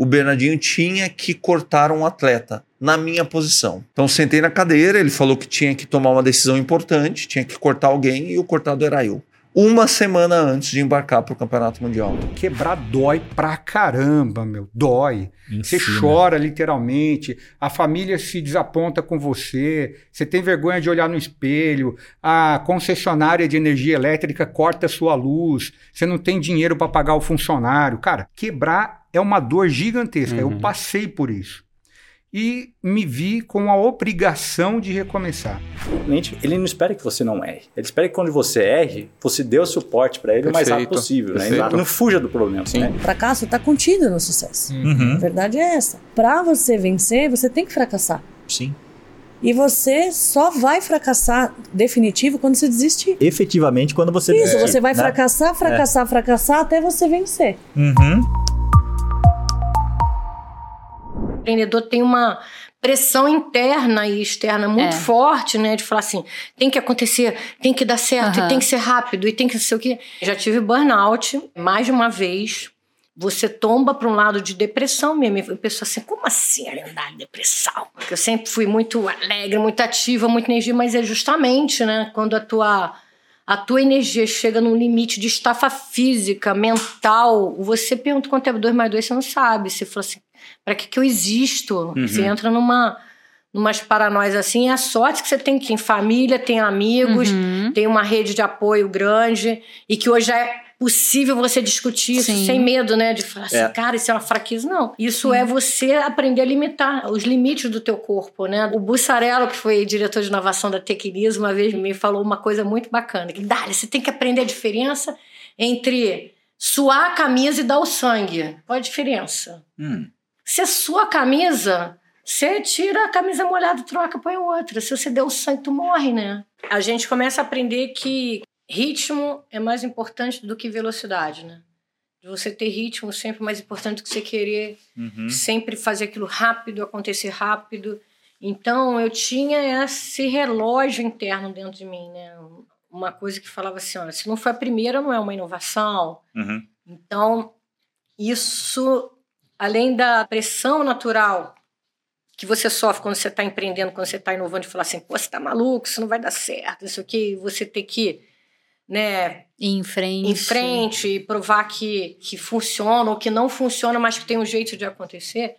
o Bernardinho tinha que cortar um atleta na minha posição. Então sentei na cadeira, ele falou que tinha que tomar uma decisão importante, tinha que cortar alguém e o cortado era eu uma semana antes de embarcar para o Campeonato Mundial. Quebrar dói pra caramba, meu. Dói. você chora literalmente, a família se desaponta com você, você tem vergonha de olhar no espelho, a concessionária de energia elétrica corta sua luz, você não tem dinheiro para pagar o funcionário. Cara, quebrar é uma dor gigantesca. Uhum. Eu passei por isso e me vi com a obrigação de recomeçar. Ele não espera que você não erre. Ele espera que quando você erre, você dê o suporte para ele Perfeito. o mais rápido possível. Né? Não fuja do problema. Sim. Né? O fracasso está contido no sucesso. Uhum. A verdade é essa. Para você vencer, você tem que fracassar. Sim. E você só vai fracassar definitivo quando você desistir. Efetivamente, quando você Isso, desistir, você vai né? fracassar, fracassar, é. fracassar até você vencer. Uhum empreendedor tem uma pressão interna e externa muito é. forte, né? De falar assim, tem que acontecer, tem que dar certo, uhum. tem que ser rápido, e tem que ser o que. Já tive burnout mais de uma vez. Você tomba para um lado de depressão mesmo. A pessoa assim, como assim andar de depressão? Porque eu sempre fui muito alegre, muito ativa, muita energia, mas é justamente, né? Quando a tua a tua energia chega num limite de estafa física, mental, você pergunta quanto é 2 mais 2, você não sabe. Você fala assim, para que, que eu existo? Uhum. Você entra numa numas paranoias assim, é a sorte que você tem que em família, tem amigos, uhum. tem uma rede de apoio grande e que hoje é possível você discutir isso sem medo, né, de falar assim, é. cara, isso é uma fraqueza, não. Isso Sim. é você aprender a limitar os limites do teu corpo, né? O Bussarello, que foi diretor de inovação da Tequilis, uma vez me falou uma coisa muito bacana, que Dali, você tem que aprender a diferença entre suar a camisa e dar o sangue. Qual a diferença? Hum. Se é sua camisa, você tira a camisa molhada, troca, põe outra. Se você deu sangue, tu morre, né? A gente começa a aprender que ritmo é mais importante do que velocidade, né? Você ter ritmo sempre mais importante do que você querer uhum. sempre fazer aquilo rápido, acontecer rápido. Então eu tinha esse relógio interno dentro de mim, né? Uma coisa que falava assim, olha, se não foi a primeira, não é uma inovação. Uhum. Então isso além da pressão natural que você sofre quando você está empreendendo, quando você está inovando, e falar assim, pô, você está maluco, isso não vai dar certo, isso aqui, você ter que, né, em frente, em frente e provar que, que funciona ou que não funciona, mas que tem um jeito de acontecer,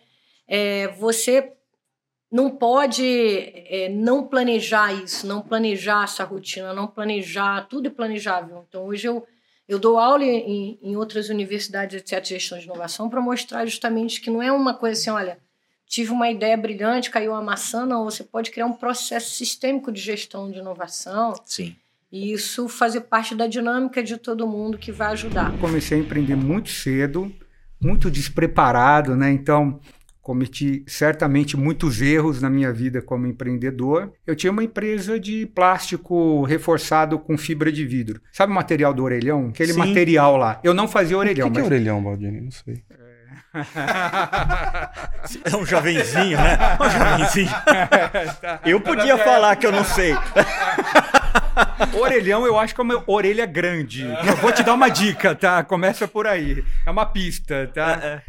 é, você não pode é, não planejar isso, não planejar essa rotina, não planejar, tudo é planejável. Então, hoje eu eu dou aula em, em outras universidades, etc., de gestão de inovação, para mostrar justamente que não é uma coisa assim, olha, tive uma ideia brilhante, caiu uma maçã, não. Você pode criar um processo sistêmico de gestão de inovação. Sim. E isso fazer parte da dinâmica de todo mundo que vai ajudar. Comecei a empreender muito cedo, muito despreparado, né? Então, cometi certamente muitos erros na minha vida como empreendedor. Eu tinha uma empresa de plástico reforçado com fibra de vidro. Sabe o material do orelhão? Aquele Sim. material lá. Eu não fazia orelhão. O que, mas... que é orelhão, Baldini? Não sei. É um jovenzinho, né? Um jovenzinho. Eu podia falar que eu não sei. Orelhão, eu acho que é uma orelha grande. Eu vou te dar uma dica, tá? Começa por aí. É uma pista, tá?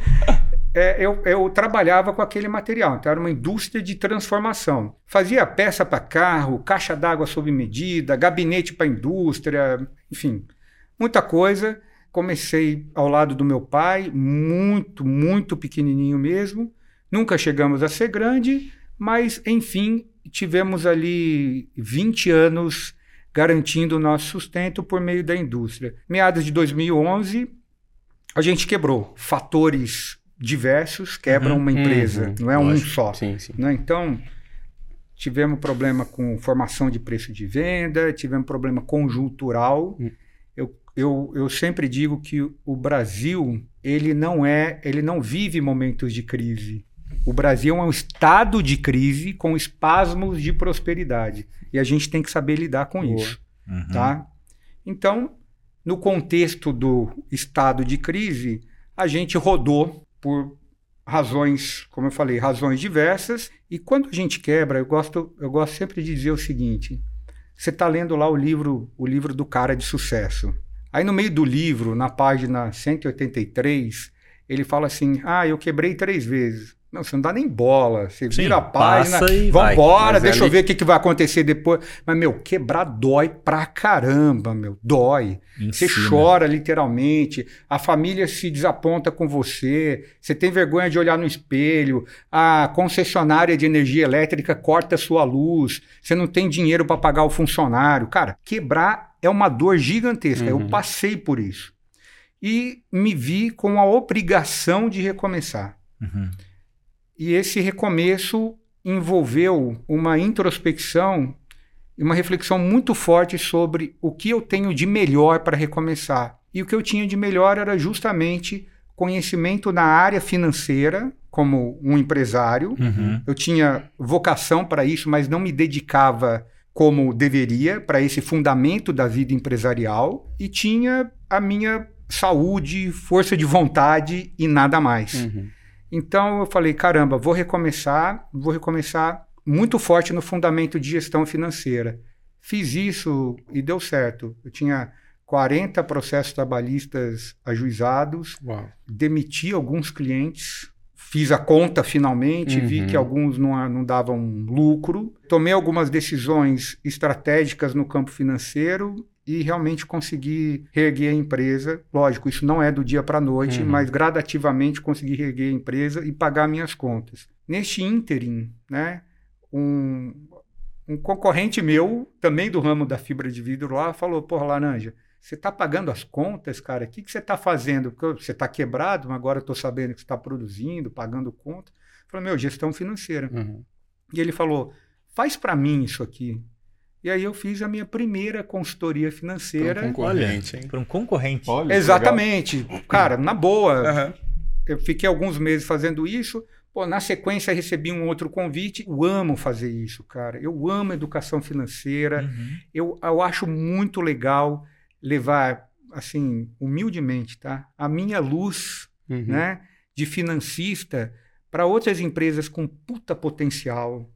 É, eu, eu, trabalhava com aquele material, então era uma indústria de transformação. Fazia peça para carro, caixa d'água sob medida, gabinete para indústria, enfim, muita coisa. Comecei ao lado do meu pai, muito, muito pequenininho mesmo. Nunca chegamos a ser grande, mas enfim, tivemos ali 20 anos garantindo o nosso sustento por meio da indústria. Meados de 2011, a gente quebrou fatores diversos quebram uhum, uma empresa, uhum, não é lógico, um só. Sim, sim. Né? Então, tivemos problema com formação de preço de venda, tivemos problema conjuntural. Uhum. Eu, eu, eu sempre digo que o Brasil ele não é, ele não vive momentos de crise. O Brasil é um estado de crise com espasmos de prosperidade e a gente tem que saber lidar com Boa. isso, uhum. tá? Então, no contexto do estado de crise, a gente rodou por razões, como eu falei, razões diversas. E quando a gente quebra, eu gosto, eu gosto sempre de dizer o seguinte: você está lendo lá o livro, o livro do cara de sucesso. Aí no meio do livro, na página 183, ele fala assim: ah, eu quebrei três vezes. Não, você não dá nem bola. Você Sim, vira a página. Vambora, deixa eu ver o que, que vai acontecer depois. Mas, meu, quebrar dói pra caramba, meu. Dói. você chora literalmente. A família se desaponta com você. Você tem vergonha de olhar no espelho. A concessionária de energia elétrica corta a sua luz. Você não tem dinheiro para pagar o funcionário. Cara, quebrar é uma dor gigantesca. Uhum. Eu passei por isso. E me vi com a obrigação de recomeçar. Uhum. E esse recomeço envolveu uma introspecção e uma reflexão muito forte sobre o que eu tenho de melhor para recomeçar. E o que eu tinha de melhor era justamente conhecimento na área financeira, como um empresário. Uhum. Eu tinha vocação para isso, mas não me dedicava como deveria para esse fundamento da vida empresarial. E tinha a minha saúde, força de vontade e nada mais. Uhum. Então eu falei, caramba, vou recomeçar, vou recomeçar muito forte no fundamento de gestão financeira. Fiz isso e deu certo. Eu tinha 40 processos trabalhistas ajuizados, Uau. demiti alguns clientes, fiz a conta finalmente, uhum. vi que alguns não, não davam lucro, tomei algumas decisões estratégicas no campo financeiro e realmente conseguir reerguer a empresa. Lógico, isso não é do dia para a noite, uhum. mas gradativamente conseguir reerguer a empresa e pagar minhas contas. Neste ínterim, né, um, um concorrente meu, também do ramo da fibra de vidro lá, falou, porra, Laranja, você está pagando as contas, cara? O que, que você está fazendo? Porque você está quebrado, mas agora eu estou sabendo que você está produzindo, pagando conta. Eu falei, meu, gestão financeira. Uhum. E ele falou, faz para mim isso aqui. E aí eu fiz a minha primeira consultoria financeira. Para um concorrente, hein? Para um concorrente. Olha, Exatamente. Legal. Cara, na boa. Uhum. Eu fiquei alguns meses fazendo isso. Pô, na sequência recebi um outro convite. Eu amo fazer isso, cara. Eu amo educação financeira. Uhum. Eu, eu acho muito legal levar, assim, humildemente, tá? A minha luz, uhum. né, de financista para outras empresas com puta potencial,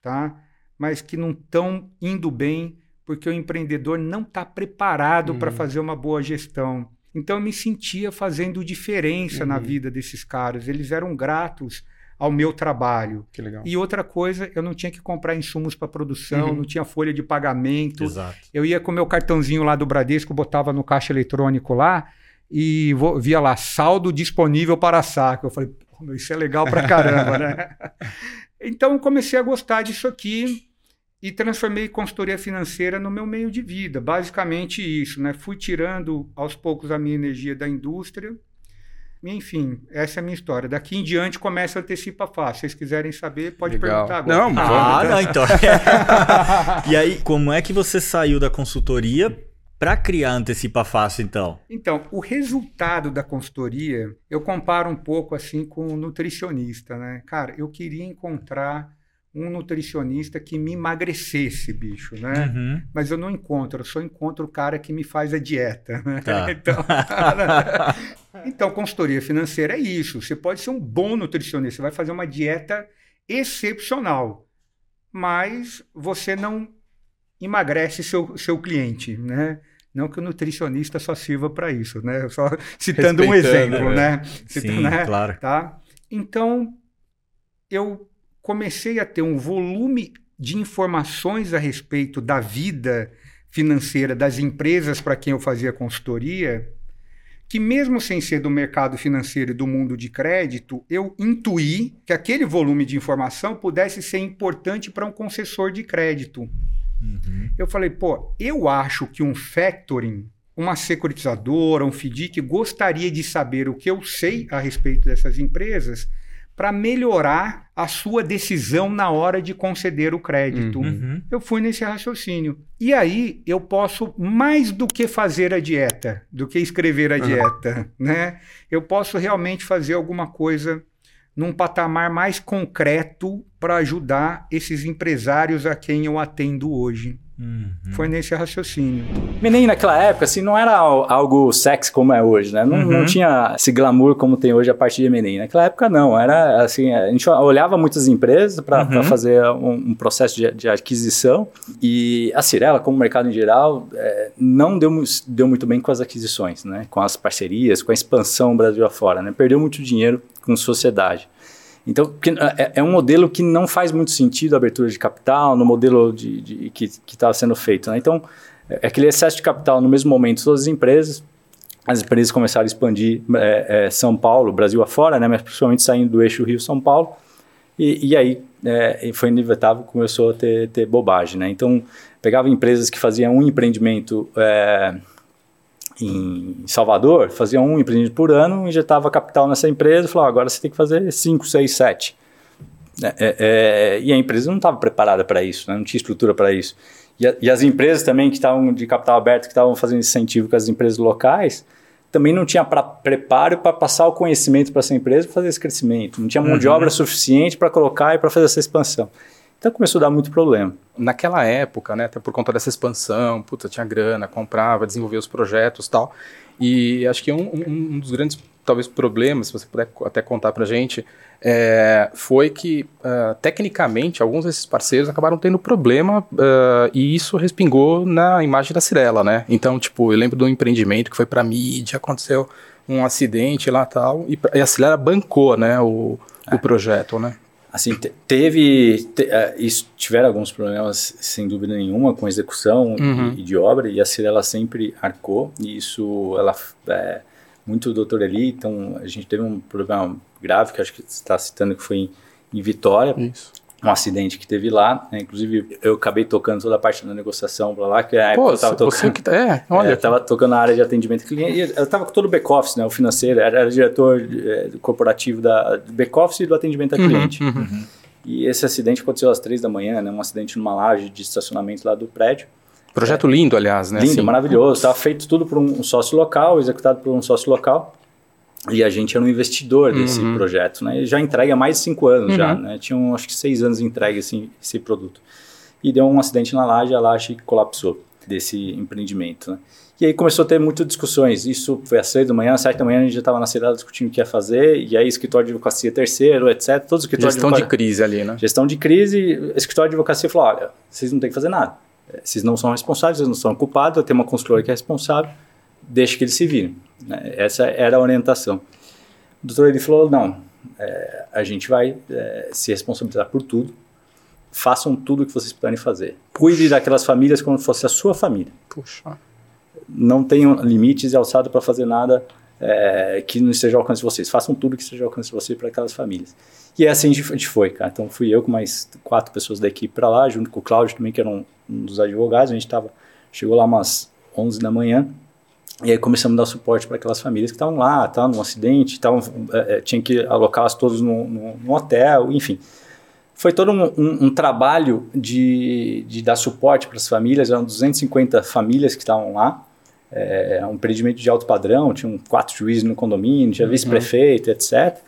tá? Mas que não estão indo bem porque o empreendedor não está preparado uhum. para fazer uma boa gestão. Então eu me sentia fazendo diferença uhum. na vida desses caras. Eles eram gratos ao meu trabalho. Que legal. E outra coisa, eu não tinha que comprar insumos para produção, uhum. não tinha folha de pagamento. Exato. Eu ia com meu cartãozinho lá do Bradesco, botava no caixa eletrônico lá e via lá saldo disponível para saque. Eu falei, isso é legal para caramba, né? Então comecei a gostar disso aqui e transformei consultoria financeira no meu meio de vida. Basicamente isso, né? Fui tirando aos poucos a minha energia da indústria. Enfim, essa é a minha história. Daqui em diante começa a antecipa fácil. Se vocês quiserem saber, pode Legal. perguntar agora. Não, ah, não, então. e aí, como é que você saiu da consultoria para criar Antecipa Fácil, então? Então, o resultado da consultoria, eu comparo um pouco assim com o nutricionista, né? Cara, eu queria encontrar um nutricionista que me emagrecesse, bicho, né? Uhum. Mas eu não encontro, eu só encontro o cara que me faz a dieta. Né? Tá. então, então, consultoria financeira é isso. Você pode ser um bom nutricionista, você vai fazer uma dieta excepcional, mas você não emagrece seu, seu cliente, né? Não que o nutricionista só sirva para isso, né? Só citando um exemplo, né? né? Sim, né? claro. Tá? Então, eu comecei a ter um volume de informações a respeito da vida financeira das empresas para quem eu fazia consultoria, que mesmo sem ser do mercado financeiro e do mundo de crédito, eu intuí que aquele volume de informação pudesse ser importante para um concessor de crédito. Uhum. Eu falei, pô, eu acho que um factoring, uma securitizadora, um FDIC gostaria de saber o que eu sei a respeito dessas empresas para melhorar a sua decisão na hora de conceder o crédito. Uhum. uhum. Eu fui nesse raciocínio. E aí eu posso mais do que fazer a dieta, do que escrever a uhum. dieta, né? Eu posso realmente fazer alguma coisa num patamar mais concreto para ajudar esses empresários a quem eu atendo hoje. Uhum. Foi nesse raciocínio. Menem naquela época, assim, não era algo sexy como é hoje, né? Não, uhum. não tinha esse glamour como tem hoje a partir de Menem. Naquela época, não. Era assim, a gente olhava muitas empresas para uhum. fazer um, um processo de, de, aquisição e a Cirela, como mercado em geral, é, não deu, deu muito bem com as aquisições, né? Com as parcerias, com a expansão Brasil afora, né? Perdeu muito dinheiro com sociedade. Então, é, é, um modelo que não faz muito sentido a abertura de capital no modelo de, de que estava sendo feito. Né? Então, é aquele excesso de capital no mesmo momento, todas as empresas, as empresas começaram a expandir é, é, São Paulo, Brasil afora, né? mas principalmente saindo do eixo Rio-São Paulo, e, e aí é, foi inevitável, começou a ter, ter bobagem. Né? Então, pegava empresas que faziam um empreendimento é, em Salvador, fazia um empreendimento por ano, injetava capital nessa empresa e falava, agora você tem que fazer 5, 6, 7. e a empresa não estava preparada para isso, né? não tinha estrutura para isso. E, a, e, as empresas também que estavam de capital aberto, que estavam fazendo incentivo com as empresas locais, também não tinha pra, preparo para passar o conhecimento para essa empresa para fazer esse crescimento. Não tinha mão uhum. de obra suficiente para colocar e para fazer essa expansão. Então começou a dar muito problema. Naquela época, né, até por conta dessa expansão, puta, tinha grana, comprava, desenvolvia os projetos tal. E acho que um, um, um dos grandes, talvez, problemas, se você puder até contar pra gente, é, foi que, uh, tecnicamente, alguns desses parceiros acabaram tendo problema uh, e isso respingou na imagem da Cirela, né? Então, tipo, eu lembro de um empreendimento que foi pra mídia, aconteceu um acidente lá tal, e, e a Cirela bancou, né, o, é. o projeto, né? Assim, teve, te, uh, isso, tiveram alguns problemas, sem dúvida nenhuma, com execução uhum. e, e, de obra, e a Cirela sempre arcou, e isso, ela, é, muito do doutor Eli, então a gente teve um problema grave, que acho que você está citando, que foi em, em Vitória, isso um acidente que teve lá, né? inclusive eu acabei tocando toda a parte da negociação para lá, que a Pô, eu tava tocando, que, tá, é, olha, é, eu tava tocando na área de atendimento cliente, eu estava com todo o back office, né, o financeiro, era, era diretor é, corporativo da do back office e do atendimento a uhum, cliente. Uhum, uhum. E esse acidente aconteceu às três da manhã, né, um acidente numa laje de estacionamento lá do prédio. Projeto lindo, aliás, né? Lindo, assim. maravilhoso. Estava feito tudo por um sócio local, executado por um sócio local. E a gente era um investidor desse uhum. projeto, né? Ele já entrega há mais de cinco anos uhum. já, né? Tinham acho que seis anos de entrega esse, esse produto. E deu um acidente na laje, a laje colapsou desse empreendimento, né? E aí começou a ter muitas discussões. Isso foi às seis da manhã, às sete da manhã a gente já estava na cidade discutindo o que ia fazer. E aí escritório de advocacia terceiro, etc. Todos os escritórios Gestão de, de crise ali, né? Gestão de crise. Escritório de advocacia falou, olha, vocês não têm que fazer nada. Vocês não são responsáveis, vocês não são culpados. Tem uma consultora que é responsável. Deixa que eles se virem. Né? Essa era a orientação. O doutor ele falou: não, é, a gente vai é, se responsabilizar por tudo. Façam tudo o que vocês puderem fazer. Cuide daquelas famílias como se fosse a sua família. Puxa. Não tenham limites e alçado para fazer nada é, que não esteja ao alcance de vocês. Façam tudo que esteja ao alcance de vocês para aquelas famílias. E é assim a gente foi, cara. Então fui eu com mais quatro pessoas da equipe para lá, junto com o Cláudio também, que era um, um dos advogados. A gente tava, chegou lá umas 11 da manhã. E aí começamos a dar suporte para aquelas famílias que estavam lá, estavam num acidente, tavam, é, é, tinha que alocá-las todos no, hotel, enfim. Foi todo um, um, um trabalho de, de dar suporte para as famílias, eram 250 famílias que estavam lá, é, um empreendimento de alto padrão, tinham quatro juízes no condomínio, tinha uhum. vice-prefeito, etc.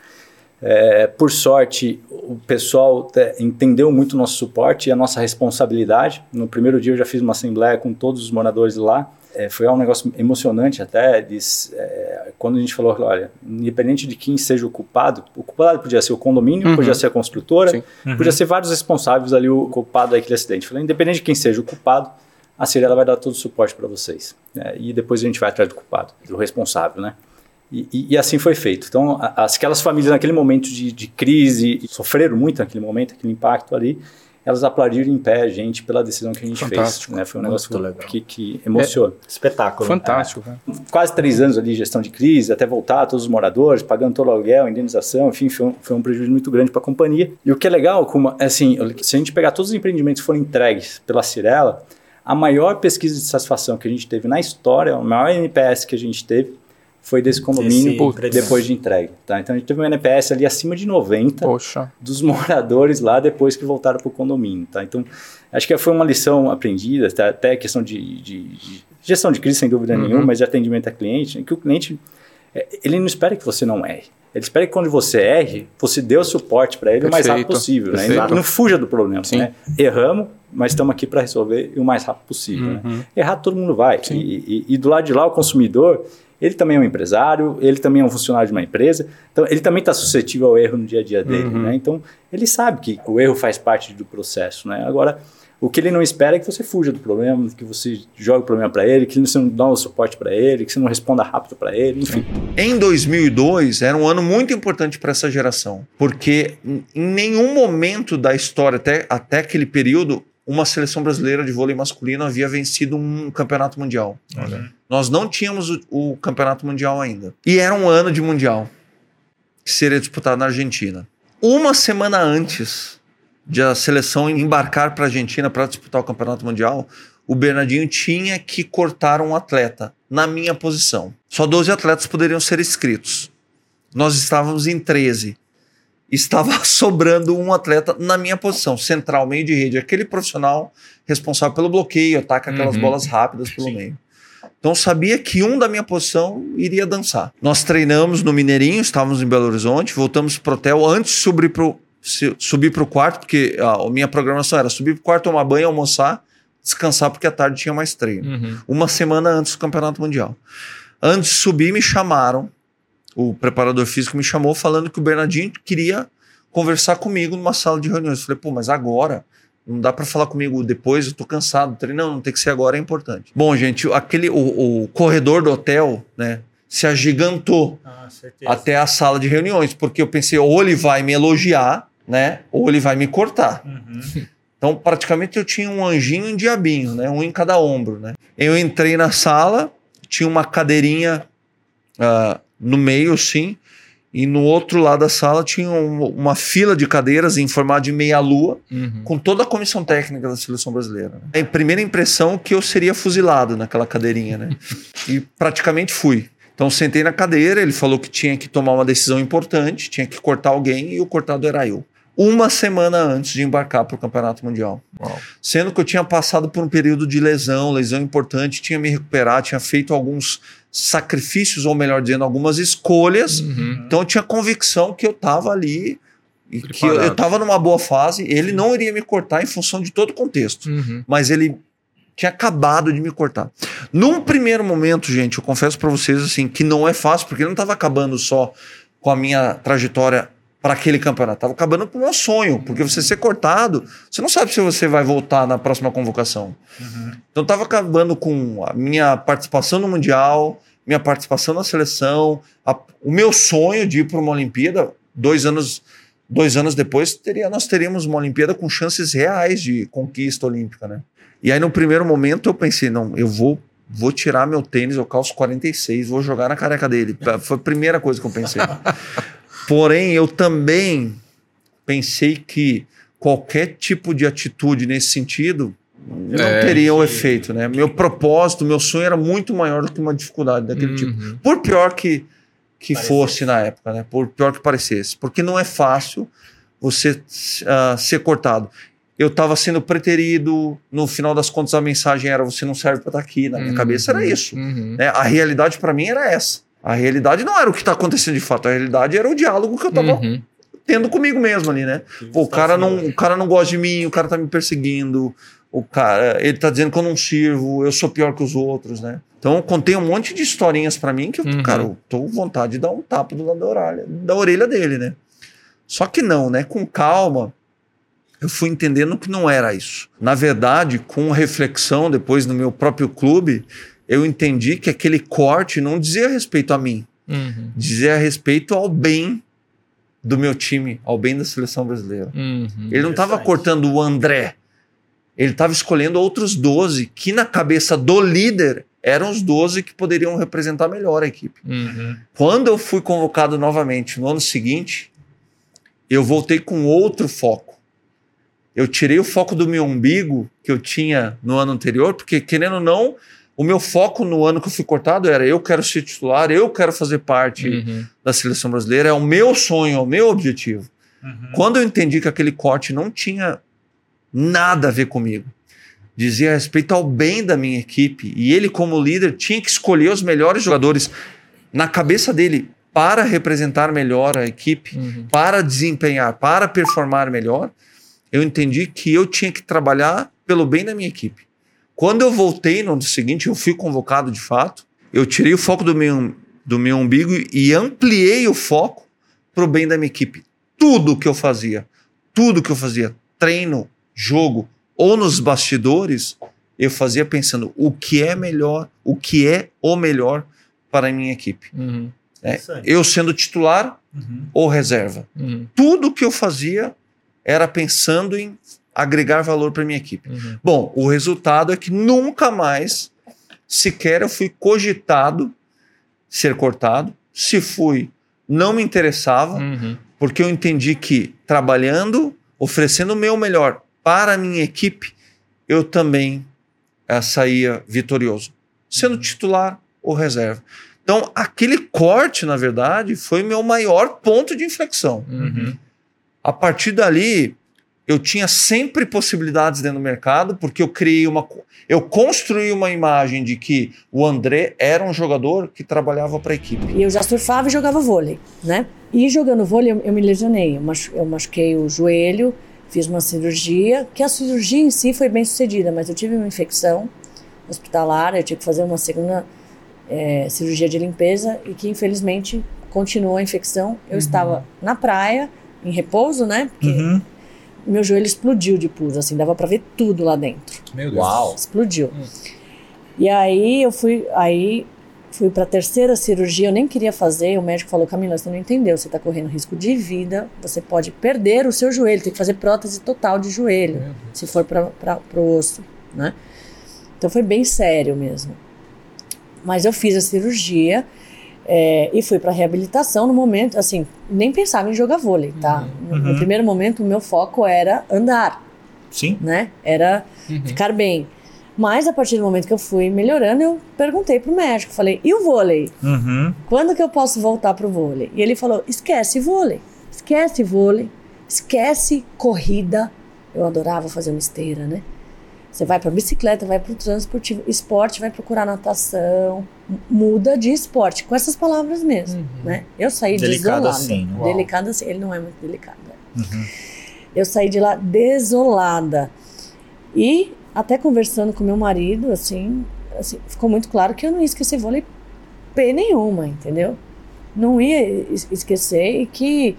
É, por sorte, o pessoal é, entendeu muito o nosso suporte e a nossa responsabilidade. No primeiro dia eu já fiz uma assembleia com todos os moradores lá, é, foi um negócio emocionante até. Eles, é, quando a gente falou, olha, independente de quem seja o culpado, o culpado podia ser o condomínio, uhum. podia ser a construtora, uhum. podia ser vários responsáveis ali, o culpado daquele acidente. Falei, independente de quem seja o culpado, a Cirela vai dar todo o suporte para vocês. Né? E depois a gente vai atrás do culpado, do responsável, né? E, e, e, assim foi feito. Então, as, aquelas famílias naquele momento de, de crise, sofreram muito naquele momento, aquele impacto ali, elas aplaudiram em pé a gente pela decisão que a gente Fantástico. fez. Né? Foi um negócio que, que emociona. É, espetáculo. Fantástico. É, quase três anos ali de gestão de crise, até voltar, todos os moradores, pagando todo o aluguel, indenização, enfim, foi um, foi um prejuízo muito grande para a companhia. E o que é legal, como, assim, se a gente pegar todos os empreendimentos que foram entregues pela Cirela, a maior pesquisa de satisfação que a gente teve na história, o maior NPS que a gente teve, foi desse condomínio depois de entregue. Tá? Então a gente teve um NPS ali acima de 90 Poxa. dos moradores lá depois que voltaram para o condomínio. Tá? Então acho que foi uma lição aprendida, tá? até questão de, de, de, gestão de crise, sem dúvida uhum. nenhuma, mas de atendimento a cliente, né? que o cliente é, ele não espera que você não erre. Ele espera que quando você erre, você dê o suporte para ele perfeito, o mais rápido possível. Né? Não fuja do problema. Né? Erramos, mas estamos aqui para resolver o mais rápido possível. Né? Uhum. Né? Errar todo mundo vai. E, e, e, do lado de lá, o consumidor, ele também é um empresário, ele também é um funcionário de uma empresa, então ele também está suscetível ao erro no dia a dia dele. Uhum. Né? Então ele sabe que o erro faz parte do processo. Né? Agora, o que ele não espera é que você fuja do problema, que você jogue o problema para ele, que você não dá o um suporte para ele, que você não responda rápido para ele, enfim. Em 2002 era um ano muito importante para essa geração, porque em nenhum momento da história até, até aquele período uma seleção brasileira de vôlei masculino havia vencido um campeonato mundial. Uhum. Nós não tínhamos o, o, campeonato mundial ainda. E era um ano de mundial que seria disputado na Argentina. Uma semana antes de a seleção embarcar para a Argentina para disputar o campeonato mundial, o Bernardinho tinha que cortar um atleta na minha posição. Só 12 atletas poderiam ser inscritos. Nós estávamos em 13 estava sobrando um atleta na minha posição, central, meio de rede, aquele profissional responsável pelo bloqueio, ataca aquelas uhum. bolas rápidas pelo Sim. meio. Então sabia que um da minha posição iria dançar. Nós treinamos no Mineirinho, estávamos em Belo Horizonte, voltamos pro hotel antes de subir pro, subir pro quarto, porque a minha programação era subir pro quarto, tomar banho, almoçar, descansar, porque à tarde tinha mais treino. Uhum. Uma semana antes do Campeonato Mundial. Antes de subir, me chamaram o preparador físico me chamou falando que o Bernardinho queria conversar comigo numa sala de reuniões. Eu falei, pô, mas agora? Não dá para falar comigo depois, eu tô cansado. Falei, não, não tem que ser agora, é importante. Bom, gente, aquele, o, o corredor do hotel, né, se agigantou ah, até a sala de reuniões, porque eu pensei, ou ele vai me elogiar, né, ou ele vai me cortar. Uhum. Então, praticamente eu tinha um anjinho e um diabinho, né, um em cada ombro, né. Eu entrei na sala, tinha uma cadeirinha uh, no meio, sim, e no outro lado da sala tinha uma, fila de cadeiras em formato de meia-lua, uhum. com toda a comissão técnica da seleção brasileira. Né? É a primeira impressão que eu seria fuzilado naquela cadeirinha, né? e praticamente fui. Então sentei na cadeira, ele falou que tinha que tomar uma decisão importante, tinha que cortar alguém e o cortado era eu. Uma semana antes de embarcar para o Campeonato Mundial. Uau. Sendo que eu tinha passado por um período de lesão, lesão importante, tinha me recuperado, tinha feito alguns sacrifícios, ou melhor dizendo, algumas escolhas. Uhum. Então eu tinha convicção que eu estava ali e que eu estava numa boa fase. Ele não iria me cortar em função de todo o contexto, uhum. mas ele tinha acabado de me cortar. Num primeiro momento, gente, eu confesso para vocês assim que não é fácil, porque não estava acabando só com a minha trajetória para aquele campeonato. Estava acabando com o meu sonho, porque você ser cortado, você não sabe se você vai voltar na próxima convocação. Uhum. Então estava acabando com a minha participação no Mundial, minha participação na seleção, a, o meu sonho de ir para uma Olimpíada. Dois anos, dois anos depois, teria, nós teríamos uma Olimpíada com chances reais de conquista olímpica. Né? E aí, no primeiro momento, eu pensei: não, eu vou vou tirar meu tênis, eu calço 46, vou jogar na careca dele. Foi a primeira coisa que eu pensei. Porém, eu também pensei que qualquer tipo de atitude nesse sentido não é, teria o efeito, né? Meu propósito, meu sonho era muito maior do que uma dificuldade daquele tipo. uhum. tipo. Por pior que, que fosse na época, né? Por pior que parecesse. Porque não é fácil você uh, ser cortado. Eu estava sendo preterido, no final das contas a mensagem era você não serve para estar tá aqui. Na minha uhum. cabeça era isso. Uhum. Né? A realidade para mim era essa. A realidade não era o que está acontecendo de fato, a realidade era o diálogo que eu estava uhum. tendo comigo mesmo ali, né? Pô, o cara, não, o cara não gosta de mim, o cara tá me perseguindo, o cara, ele tá dizendo que eu não sirvo, eu sou pior que os outros, né? Então eu contei um monte de historinhas para mim que, uhum. cara, eu tô com vontade de dar um tapa do lado da orelha, da orelha dele, né? Só que não, né? Com calma, eu fui entendendo que não era isso. Na verdade, com reflexão depois no meu próprio clube, eu entendi que aquele corte não dizia respeito a mim, uhum. dizia respeito ao bem do meu time, ao bem da seleção brasileira. Uhum, ele não estava cortando o André, ele estava escolhendo outros 12 que na cabeça do líder eram os 12 que poderiam representar melhor a equipe. Uhum. Quando eu fui convocado novamente no ano seguinte, eu voltei com outro foco. Eu tirei o foco do meu umbigo que eu tinha no ano anterior, porque querendo ou não, o meu foco no ano que eu fui cortado era eu quero ser titular, eu quero fazer parte uhum. da seleção brasileira, é o meu sonho, é o meu objetivo. Uhum. Quando eu entendi que aquele corte não tinha nada a ver comigo, dizia respeito ao bem da minha equipe, e ele, como líder, tinha que escolher os melhores jogadores. Na cabeça dele, para representar melhor a equipe, uhum. para desempenhar, para performar melhor, eu entendi que eu tinha que trabalhar pelo bem da minha equipe. Quando eu voltei no ano seguinte, eu fui convocado de fato, eu tirei o foco do meu, do meu umbigo e ampliei o foco para o bem da minha equipe. Tudo que eu fazia, tudo que eu fazia, treino, jogo ou nos bastidores, eu fazia pensando o que é melhor, o que é o melhor para a minha equipe. Uhum. É, eu sendo titular uhum. ou reserva. Uhum. Tudo que eu fazia era pensando em agregar valor para minha equipe. Uhum. Bom, o resultado é que nunca mais sequer eu fui cogitado ser cortado. Se fui, não me interessava, uhum. porque eu entendi que trabalhando, oferecendo o meu melhor para a minha equipe, eu também uh, saía vitorioso, sendo titular ou reserva. Então, aquele corte, na verdade, foi meu maior ponto de inflexão. Uhum. A partir dali, eu tinha sempre possibilidades dentro do mercado, porque eu criei uma. Eu construí uma imagem de que o André era um jogador que trabalhava para a equipe. E eu já surfava e jogava vôlei, né? E jogando vôlei, eu, eu me lesionei. Eu machuquei o joelho, fiz uma cirurgia, que a cirurgia em si foi bem sucedida, mas eu tive uma infecção hospitalar, eu tive que fazer uma segunda é, cirurgia de limpeza e que infelizmente continuou a infecção. Eu uhum. estava na praia, em repouso, né? Porque uhum. meu joelho explodiu de pus, assim, dava para ver tudo lá dentro. Meu Deus. Uau. Explodiu. Uhum. E aí eu fui, aí fui para a terceira cirurgia, eu nem queria fazer, o médico falou, Camila, você não entendeu, você está correndo risco de vida, você pode perder o seu joelho, tem que fazer prótese total de joelho, se for para o osso, né? Então foi bem sério mesmo. Mas eu fiz a cirurgia é, e fui para reabilitação no momento, assim, nem pensava em jogar vôlei, tá? Uhum. No, no, primeiro momento, o meu foco era andar. Sim. Né? Era uhum. ficar bem. Mas a partir do momento que eu fui melhorando, eu perguntei pro médico, falei, e o vôlei? Uhum. Quando que eu posso voltar pro vôlei? E ele falou, esquece vôlei, esquece vôlei, esquece corrida. Eu adorava fazer uma esteira, né? Você vai para bicicleta, vai para o transporte, esporte, vai procurar natação, muda de esporte, com essas palavras mesmo, uhum. né? Eu saí delicado desolada. Assim, né? delicado assim, ele não é muito delicado. Né? Uhum. Eu saí de lá desolada. E até conversando com meu marido, assim, assim, ficou muito claro que eu não ia esquecer vôlei P nenhuma, entendeu? Não ia esquecer e que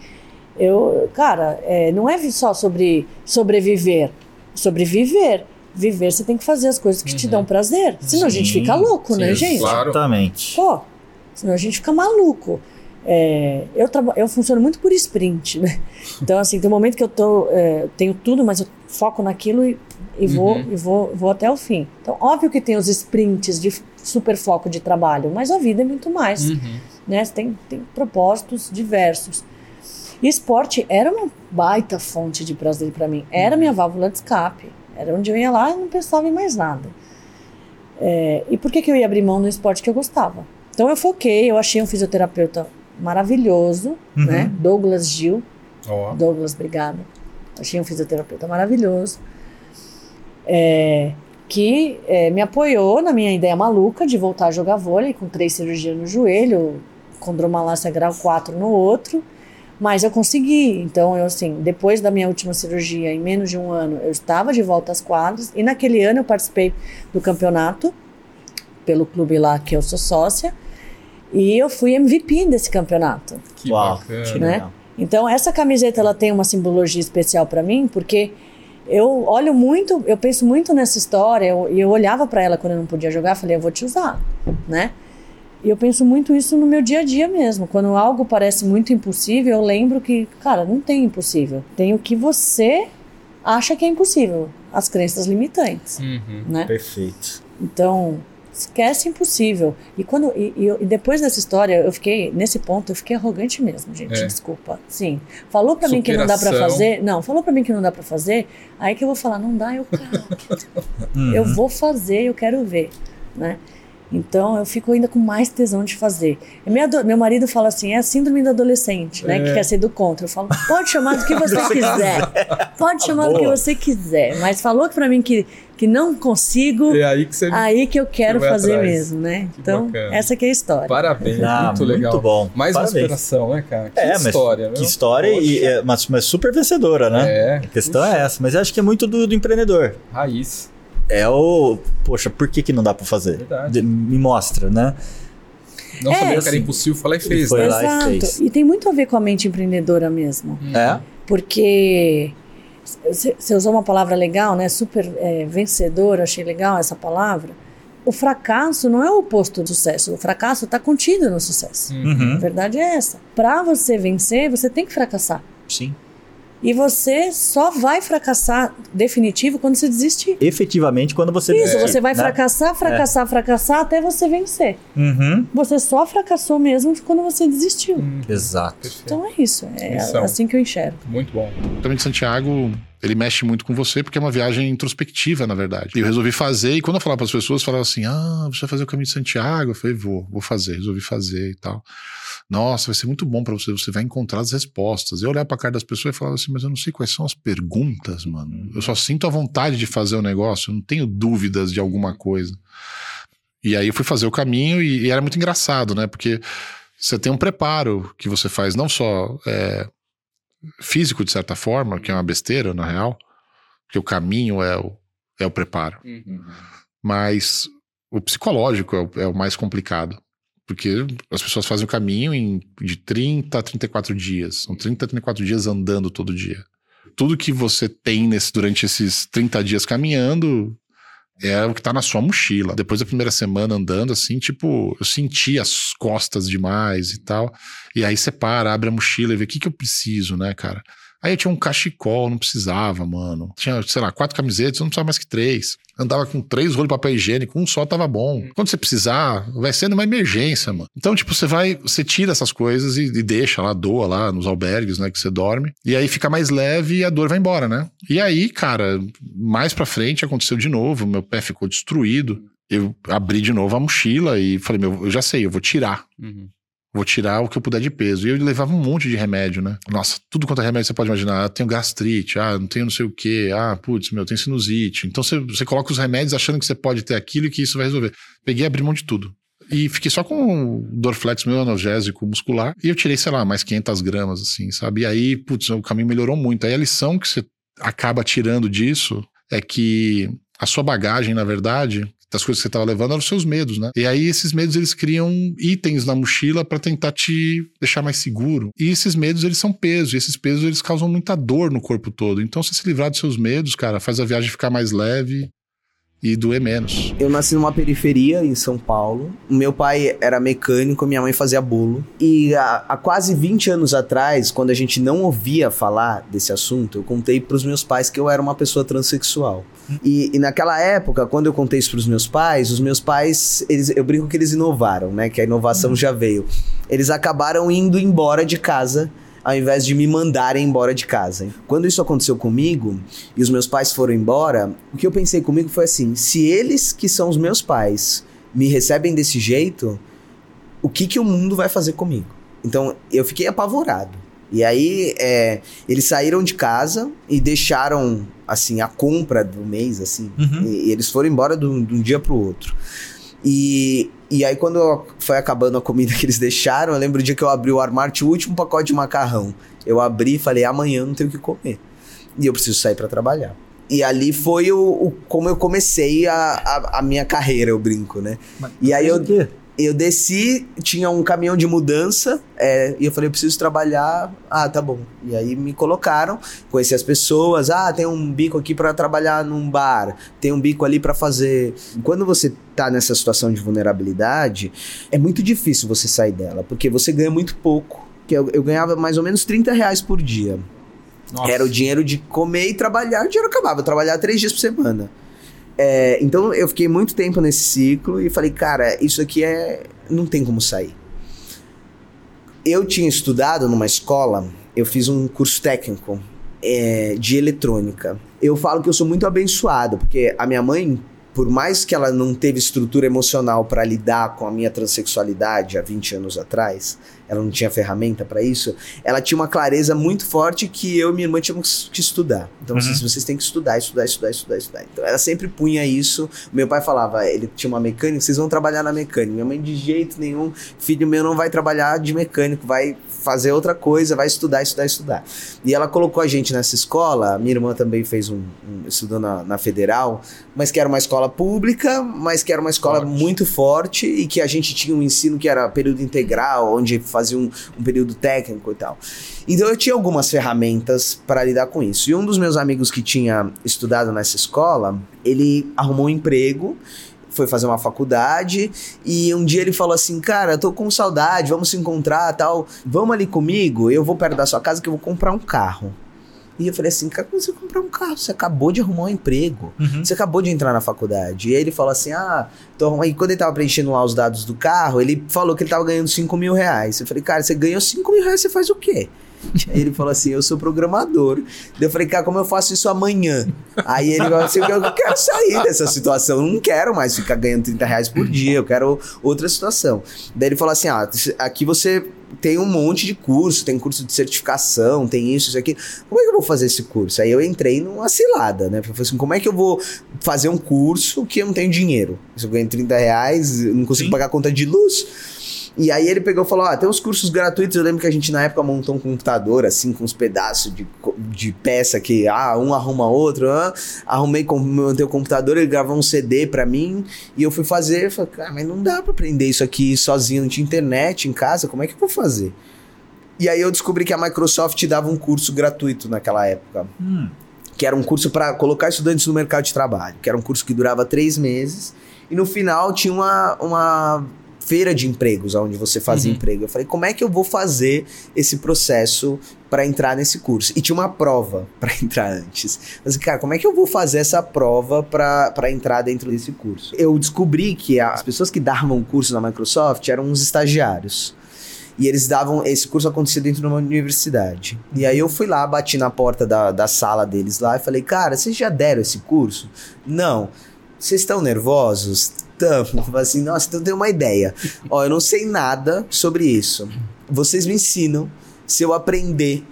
eu, cara, é, não é só sobre sobreviver, sobreviver viver, você tem que fazer as coisas que uhum. te dão prazer. Senão sim, a gente fica louco, né, sim, né, gente? Exatamente. Pô, senão a gente fica maluco. É, eu, eu funciono muito por sprint, né? Então, assim, tem um momento que eu tô, é, tenho tudo, mas eu foco naquilo e, e vou, uhum. e vou, vou até o fim. Então, óbvio que tem os sprints de super foco de trabalho, mas a vida é muito mais. Uhum. Né? Tem, tem propósitos diversos. E esporte era uma baita fonte de prazer para mim. Era minha válvula de escape. Era onde eu ia lá e não pensava em mais nada. É, e por que, que eu ia abrir mão no esporte que eu gostava? Então eu foquei, eu achei um fisioterapeuta maravilhoso, uhum. né? Douglas Gil. Oh. Douglas, obrigada. Achei um fisioterapeuta maravilhoso. É, que é, me apoiou na minha ideia maluca de voltar a jogar vôlei com três cirurgias no joelho, condromalácia grau 4 no outro. Mas eu consegui. Então, eu assim, depois da minha última cirurgia, em menos de um ano, eu estava de volta às quadras. E naquele ano eu participei do campeonato pelo clube lá que eu sou sócia. E eu fui MVP desse campeonato. Que Uau, bacana. Né? Então, essa camiseta ela tem uma simbologia especial para mim, porque eu olho muito, eu penso muito nessa história. E eu, eu olhava para ela quando eu não podia jogar, falei, eu vou te usar, né? E eu penso muito isso no meu dia a dia mesmo. Quando algo parece muito impossível, eu lembro que, cara, não tem impossível. Tem o que você acha que é impossível. As crenças limitantes. Uhum, né? Perfeito. Então, esquece impossível. E quando e, e, depois dessa história, eu fiquei nesse ponto, eu fiquei arrogante mesmo, gente. É. Desculpa. Sim. Falou para mim que não dá para fazer. Não, falou para mim que não dá para fazer. Aí que eu vou falar, não dá, eu quero. uhum. Eu vou fazer, eu quero ver, né? Então eu fico ainda com mais tesão de fazer. meu marido fala assim: é a síndrome do adolescente, né? É. Que quer ser do contra. Eu falo: pode chamar do que você quiser. Pode chamar Boa. do que você quiser. Mas falou para mim que, que não consigo. É aí que, você aí que eu quero fazer atrás. mesmo, né? Que então, bacana. essa que é a história. Parabéns, ah, muito legal. Muito bom. Mais Parabéns. uma inspiração, né, cara? Que é, história, Que história, e, é, mas, mas super vencedora, né? É. A questão Puxa. é essa. Mas eu acho que é muito do, do empreendedor. Raiz é o. Poxa, por que, que não dá para fazer? Verdade. me mostra, né? Não é, sabia que era impossível, foi lá e fez. Foi né? lá Exato. e fez. E tem muito a ver com a mente empreendedora mesmo. Hum. É? Porque você usou uma palavra legal, né? Super é, vencedor, achei legal essa palavra. O fracasso não é o oposto do sucesso. O fracasso está contido no sucesso. Uhum. A verdade é essa. Para você vencer, você tem que fracassar. Sim. E você só vai fracassar definitivo quando você desistir. Efetivamente, quando você Isso, desistir. Isso, você vai né? fracassar, fracassar, é. fracassar até você vencer. Uhum. Você só fracassou mesmo quando você desistiu. Uhum. Exato. Então é isso. É Missão. assim que eu enxergo. Muito bom. O caminho de Santiago ele mexe muito com você porque é uma viagem introspectiva, na verdade. E eu resolvi fazer, e quando eu falava para as pessoas, falava assim: ah, você vai fazer o caminho de Santiago? Eu falei, vou, vou fazer, resolvi fazer e tal nossa, vai ser muito bom para você, você vai encontrar as respostas. Eu olhar para a cara das pessoas e falar assim, mas eu não sei quais são as perguntas, mano. Eu só sinto a vontade de fazer o negócio, eu não tenho dúvidas de alguma coisa. E aí eu fui fazer o caminho e, e era muito engraçado, né? Porque você tem um preparo que você faz não só é, físico, de certa forma, que é uma besteira, na real, porque o caminho é o, é o preparo. Uhum. Mas o psicológico é o, é o mais complicado. Porque as pessoas fazem o caminho em, de 30 a 34 dias. São 30 a 34 dias andando todo dia. Tudo que você tem nesse, durante esses 30 dias caminhando é o que tá na sua mochila. Depois da primeira semana andando, assim, tipo, eu senti as costas demais e tal. E aí você para, abre a mochila e vê o que, que eu preciso, né, cara? Aí eu tinha um cachecol, não precisava, mano. Tinha, sei lá, quatro camisetas, eu não precisava mais que três. Andava com três rolos de papel higiênico, um só tava bom. Quando você precisar, vai ser numa emergência, mano. Então, tipo, você vai, você tira essas coisas e, e deixa lá, doa lá nos albergues, né, que você dorme. E aí fica mais leve e a dor vai embora, né? E aí, cara, mais pra frente aconteceu de novo, meu pé ficou destruído. Eu abri de novo a mochila e falei, meu, eu já sei, eu vou tirar. Uhum. Vou tirar o que eu puder de peso. E eu levava um monte de remédio, né? Nossa, tudo quanto é remédio você pode imaginar. Ah, tenho gastrite, ah, não tenho não sei o quê, ah, putz, meu, tenho sinusite. Então você, você coloca os remédios achando que você pode ter aquilo e que isso vai resolver. Peguei e abri mão de tudo. E fiquei só com Dorflex, meu analgésico muscular. E eu tirei, sei lá, mais 500 gramas, assim, sabe? E aí, putz, o caminho melhorou muito. Aí a lição que você acaba tirando disso é que a sua bagagem, na verdade, das coisas que você estava levando eram os seus medos, né? E aí esses medos eles criam itens na mochila para tentar te deixar mais seguro. E esses medos eles são peso, e esses pesos eles causam muita dor no corpo todo. Então você se livrar dos seus medos, cara, faz a viagem ficar mais leve e doer menos. Eu nasci numa periferia em São Paulo. Meu pai era mecânico, minha mãe fazia bolo. E há, há quase 20 anos atrás, quando a gente não ouvia falar desse assunto, eu contei para os meus pais que eu era uma pessoa transexual. E, e, naquela época, quando eu contei isso para os meus pais, os meus pais, eles, eu brinco que eles inovaram, né? Que a inovação uhum. já veio. Eles acabaram indo embora de casa ao invés de me mandarem embora de casa. Quando isso aconteceu comigo e os meus pais foram embora, o que eu pensei comigo foi assim: se eles que são os meus pais me recebem desse jeito, o que que o mundo vai fazer comigo? Então eu fiquei apavorado. E aí é, eles saíram de casa e deixaram assim a compra do mês assim. Uhum. E, e, eles foram embora de um dia para o outro. E, e aí, quando foi acabando a comida que eles deixaram, eu lembro o dia que eu abri o armário, tinha o último pacote de macarrão. Eu abri e falei, amanhã não tenho o que comer. E eu preciso sair para trabalhar. E ali foi o, o, como eu comecei a, a, a, minha carreira, eu brinco, né? Mas, e aí eu. Quê? Eu desci, tinha um caminhão de mudança, é, e eu falei, eu preciso trabalhar. Ah, tá bom. E aí me colocaram, conheci as pessoas. Ah, tem um bico aqui para trabalhar num bar, tem um bico ali para fazer. Quando você tá nessa situação de vulnerabilidade, é muito difícil você sair dela, porque você ganha muito pouco. Que eu, eu ganhava mais ou menos 30 reais por dia. Nossa. Era o dinheiro de comer e trabalhar, o dinheiro acabava. Eu trabalhava três dias por semana. É, então eu fiquei muito tempo nesse ciclo e falei, cara, isso aqui é. não tem como sair. Eu tinha estudado numa escola, eu fiz um curso técnico é, de eletrônica. Eu falo que eu sou muito abençoado, porque a minha mãe por mais que ela não teve estrutura emocional para lidar com a minha transexualidade há 20 anos atrás, ela não tinha ferramenta para isso, ela tinha uma clareza muito forte que eu e minha irmã tínhamos que estudar. Então, assim, uhum. vocês têm que estudar, estudar, estudar, estudar, estudar. Então, ela sempre punha isso. Meu pai falava, ele tinha uma mecânica, vocês vão trabalhar na mecânica. Minha mãe, de jeito nenhum, filho meu não vai trabalhar de mecânico, vai fazer outra coisa, vai estudar, estudar, estudar. E ela colocou a gente nessa escola, minha irmã também fez um, um estudou na, na, Federal, mas que era uma escola pública, mas que era uma escola forte. muito forte e que a gente tinha um ensino que era período integral, onde fazia um, um período técnico e tal. Então eu tinha algumas ferramentas para lidar com isso. E um dos meus amigos que tinha estudado nessa escola, ele arrumou um emprego foi fazer uma faculdade e um dia ele falou assim: Cara, tô com saudade, vamos se encontrar tal. Vamos ali comigo, eu vou perto da sua casa que eu vou comprar um carro. E eu falei assim, cara, como você comprar um carro? Você acabou de arrumar um emprego. Uhum. Você acabou de entrar na faculdade. E aí ele falou assim, ah, então, aí quando ele tava preenchendo lá os dados do carro, ele falou que ele tava ganhando 5 mil reais. Eu falei, cara, você ganhou 5 mil reais, você faz o quê? Aí ele falou assim: Eu sou programador. eu falei, cara, como eu faço isso amanhã? Aí ele falou assim: Eu quero sair dessa situação, eu não quero mais ficar ganhando 30 reais por dia, eu quero outra situação. Daí ele falou assim: Ah, aqui você tem um monte de curso, tem curso de certificação, tem isso, isso aqui. Como é que eu vou fazer esse curso? Aí eu entrei numa cilada, né? Eu falei assim: como é que eu vou fazer um curso que eu não tenho dinheiro? Se eu ganho 30 reais, não consigo Sim. pagar a conta de luz e aí ele pegou e falou: Ah, tem uns cursos gratuitos. Eu lembro que a gente na época montou um computador, assim, com uns pedaços de, de peça que, ah, um arruma outro. Ah, arrumei, montei o computador, ele gravou um CD pra mim. E eu fui fazer. Falei, cara, mas não dá pra aprender isso aqui sozinho, não tinha internet em casa, como é que eu vou fazer? E aí eu descobri que a Microsoft dava um curso gratuito naquela época. Hum. Que era um curso para colocar estudantes no mercado de trabalho. Que era um curso que durava três meses. E no final tinha uma, uma feira de empregos, onde você fazia uhum. emprego. Eu falei, como é que eu vou fazer esse processo para entrar nesse curso? E tinha uma prova para entrar antes. Mas, cara, como é que eu vou fazer essa prova para entrar dentro desse curso? Eu descobri que as pessoas que davam o curso na Microsoft eram uns estagiários. E eles davam. Esse curso acontecia dentro de uma universidade. E aí eu fui lá, bati na porta da, da sala deles lá e falei, cara, vocês já deram esse curso? Não. Vocês estão nervosos? Tamo. Assim, nossa, então tem uma ideia. Ó, eu não sei nada sobre isso. Vocês me ensinam. Se eu aprender,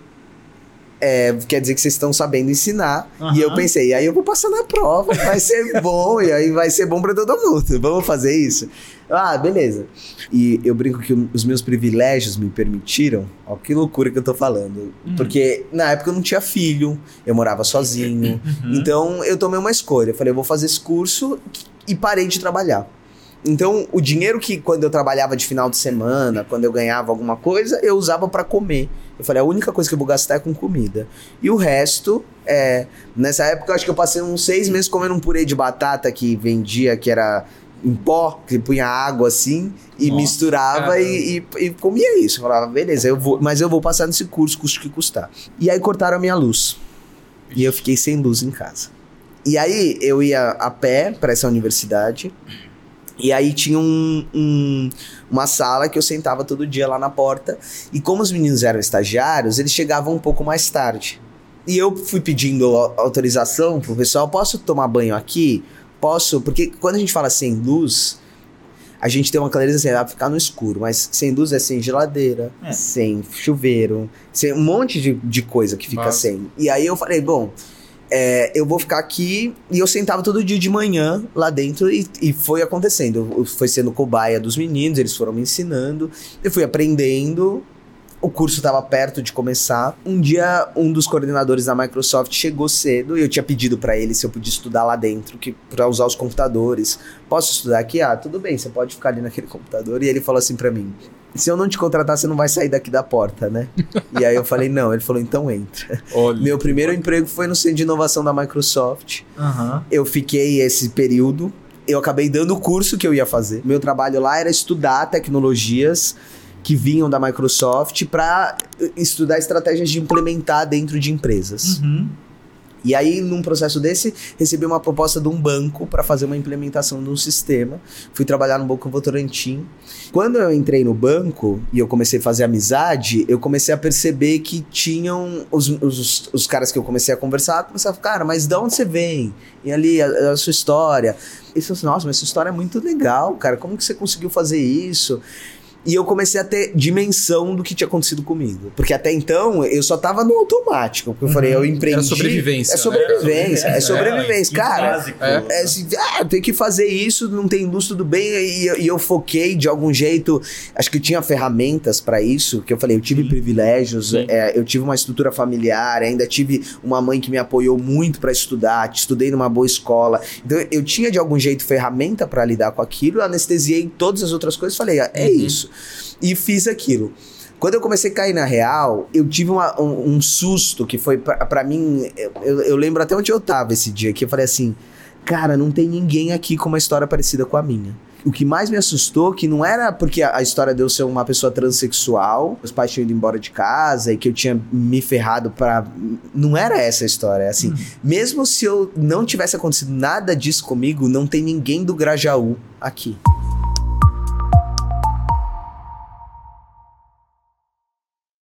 é, quer dizer que vocês estão sabendo ensinar. Uhum. E eu pensei, aí eu vou passar na prova, vai ser bom, e aí vai ser bom para todo mundo. Vamos fazer isso? Ah, beleza. E eu brinco que os meus privilégios me permitiram. Ó, que loucura que eu tô falando. Uhum. Porque na época eu não tinha filho, eu morava sozinho. Uhum. Então eu tomei uma escolha. Eu falei, eu vou fazer esse curso e parei de trabalhar. Então, o dinheiro que quando eu trabalhava de final de semana, quando eu ganhava alguma coisa, eu usava para comer. Eu falei, a única coisa que eu vou gastar é com comida. E o resto, é, nessa época, eu acho que eu passei uns seis meses comendo um purê de batata que vendia, que era em pó, que punha água assim, e Nossa, misturava e, e, e, comia isso. Eu falava, beleza, eu vou, mas eu vou passar nesse curso, custo que custar. E aí cortaram a minha luz. E eu fiquei sem luz em casa. E aí eu ia a pé para essa universidade. E aí tinha um, um, uma sala que eu sentava todo dia lá na porta. E como os meninos eram estagiários, eles chegavam um pouco mais tarde. E eu fui pedindo autorização pro pessoal: posso tomar banho aqui? Posso? Porque quando a gente fala sem luz, a gente tem uma clareza assim, dá pra ficar no escuro, mas sem luz é sem geladeira, é. sem chuveiro, sem um monte de, de coisa que fica Nossa. sem. E aí eu falei: bom é, eu vou ficar aqui. E eu sentava todo dia de manhã lá dentro e, e foi acontecendo. Eu, foi sendo cobaia dos meninos, eles foram me ensinando. Eu fui aprendendo. O curso estava perto de começar. Um dia, um dos coordenadores da Microsoft chegou cedo e eu tinha pedido para ele se eu podia estudar lá dentro, que para usar os computadores. Posso estudar aqui? Ah, tudo bem, você pode ficar ali naquele computador. E ele falou assim para mim: se eu não te contratar, você não vai sair daqui da porta, né? e aí eu falei, não. Ele falou, então entra. Olha, Meu primeiro emprego foi no centro de inovação da Microsoft. Uhum. Eu fiquei esse período. Eu acabei dando o curso que eu ia fazer. Meu trabalho lá era estudar tecnologias que vinham da Microsoft para estudar estratégias de implementar dentro de empresas. Uhum. E aí, num processo desse, recebi uma proposta de um banco para fazer uma implementação de um sistema. Fui trabalhar no Banco Votorantim. Quando eu entrei no banco e eu comecei a fazer amizade, eu comecei a perceber que tinham os, os, os caras que eu comecei a conversar, começavam, cara, mas de onde você vem? E ali, a, a sua história. E eu falei assim, nossa, mas essa história é muito legal, cara. Como que você conseguiu fazer isso? E eu comecei a ter dimensão do que tinha acontecido comigo. Porque até então eu só tava no automático. Porque eu falei, eu empreendi. Era sobrevivência. É sobrevivência. Né? É sobrevivência. É, cara, básico, é. é assim, ah, tem que fazer isso, não tem luz, tudo bem. E, e, eu foquei de algum jeito. Acho que eu tinha ferramentas para isso. Que eu falei, eu tive Sim. privilégios, é, eu tive uma estrutura familiar, ainda tive uma mãe que me apoiou muito para estudar, estudei numa boa escola. Então eu tinha de algum jeito ferramenta para lidar com aquilo, anestesiei todas as outras coisas falei, ah, é uhum. isso e fiz aquilo. Quando eu comecei a cair na real, eu tive uma, um, um, susto que foi para mim. Eu, eu, lembro até onde eu tava esse dia, que eu falei assim: cara, não tem ninguém aqui com uma história parecida com a minha. O que mais me assustou que não era porque a, a história de eu ser uma pessoa transexual, os pais tinham ido embora de casa e que eu tinha me ferrado para Não era essa a história. Assim, hum. mesmo se eu não tivesse acontecido nada disso comigo, não tem ninguém do Grajaú aqui.